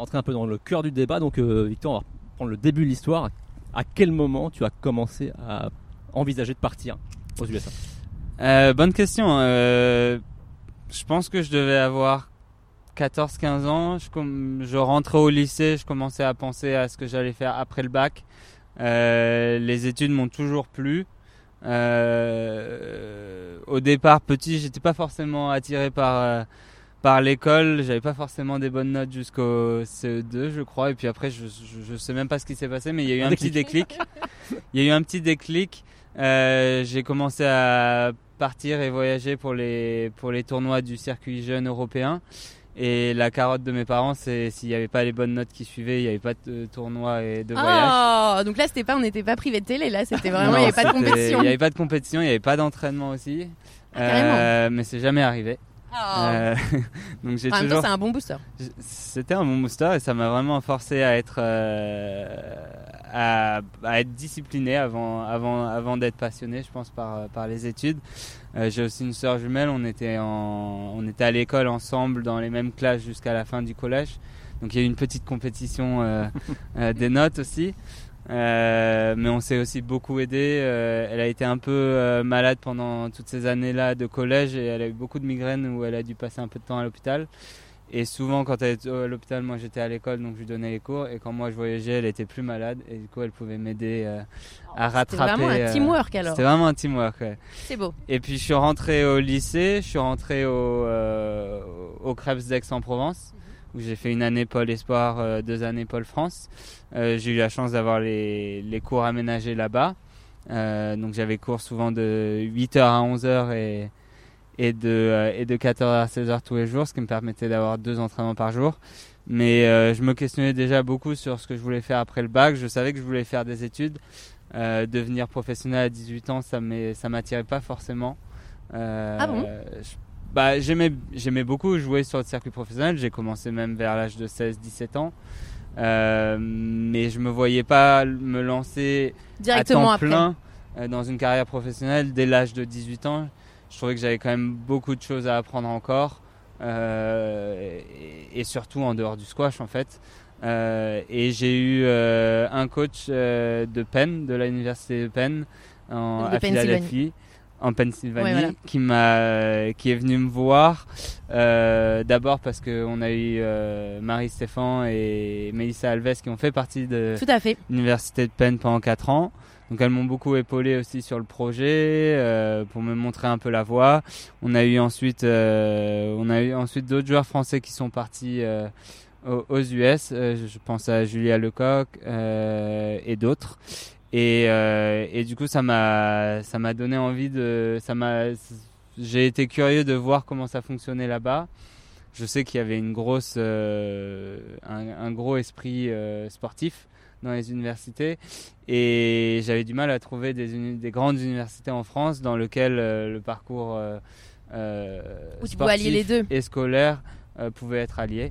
rentrer un peu dans le cœur du débat. Donc, euh, Victor, on va prendre le début de l'histoire. À quel moment tu as commencé à envisager de partir aux USA Euh, bonne question. Euh, je pense que je devais avoir 14-15 ans. Je, je rentrais au lycée, je commençais à penser à ce que j'allais faire après le bac. Les études m'ont toujours plu. Au départ, petit, j'étais pas forcément attiré par par l'école. J'avais pas forcément des bonnes notes jusqu'au CE2, je crois. Et puis après, je, je, je sais même pas ce qui s'est passé, mais il y a eu Un un, petit déclic. Il y a eu un petit déclic. Euh, j'ai commencé à partir et voyager pour les pour les tournois du circuit jeune européen. Et la carotte de mes parents, c'est s'il n'y avait pas les bonnes notes qui suivaient, il n'y avait pas de tournoi et de voyage. Oh, donc là, c'était pas, on n'était pas privé de télé, là, c'était vraiment, il n'y avait pas de compétition. Il n'y avait pas de compétition, il n'y avait pas d'entraînement aussi. Ah, carrément. Euh, mais c'est jamais arrivé. Oh. Euh, donc j'ai en toujours c'est un bon booster. c'était un bon booster et ça m'a vraiment forcé à être euh, à, à être discipliné avant avant avant d'être passionné je pense par par les études Euh, j'ai aussi une sœur jumelle on était en on était à l'école ensemble dans les mêmes classes jusqu'à la fin du collège donc il y a eu une petite compétition euh, euh, des notes aussi Euh, mais on s'est aussi beaucoup aidé. Euh, elle a été un peu euh, malade pendant toutes ces années-là de collège et elle a eu beaucoup de migraines où elle a dû passer un peu de temps à l'hôpital. Et souvent, quand elle était à l'hôpital, moi j'étais à l'école donc je lui donnais les cours. Et quand moi je voyageais, elle était plus malade et du coup elle pouvait m'aider à C'était rattraper. vraiment un teamwork alors. C'était vraiment un teamwork. ouais. C'est beau. Et puis je suis rentré au lycée, je suis rentré au, au Krebs d'Aix-en-Provence, où j'ai fait une année Pôle Espoir, euh, deux années Pôle France. Euh, j'ai eu la chance d'avoir les, les cours aménagés là-bas. Euh, donc j'avais cours souvent de 8h à 11h et, et, de, euh, et de 14h à 16h tous les jours, ce qui me permettait d'avoir deux entraînements par jour. Mais euh, je me questionnais déjà beaucoup sur ce que je voulais faire après le bac. Je savais que je voulais faire des études. Euh, devenir professionnel à 18 ans, ça ça m'attirait pas forcément. Euh, Ah bon? je- bah, j'aimais, j'aimais beaucoup jouer sur le circuit professionnel. J'ai commencé même vers l'âge de 16-17 ans. Euh, mais je me voyais pas me lancer Directement à temps plein euh, dans une carrière professionnelle dès l'âge de 18 ans. Je trouvais que j'avais quand même beaucoup de choses à apprendre encore. euh, et, et surtout en dehors du squash en fait. Euh, et j'ai eu euh, un coach euh, de Penn, de l'université de Penn, en, de à Philadelphie, en Pennsylvanie, Ouais, voilà. qui m'a, qui est venu me voir. euh, D'abord parce qu'on a eu euh, Marie Stéphane et Melissa Alves qui ont fait partie de l'université de Penn pendant 4 ans. Donc elles m'ont beaucoup épaulé aussi sur le projet euh, pour me montrer un peu la voie. On a eu ensuite, on a eu ensuite d'autres joueurs français qui sont partis aux, US. Je pense à Julia Lecoq et d'autres. Et, euh, et du coup, ça m'a, ça m'a donné envie de, ça m'a, j'ai été curieux de voir comment ça fonctionnait là-bas. Je sais qu'il y avait une grosse, euh, un, un gros esprit euh, sportif dans les universités et j'avais du mal à trouver des, des grandes universités en France dans lesquelles euh, le parcours euh, euh, Où tu pouvais allier les sportif deux. et scolaire pouvait être allié.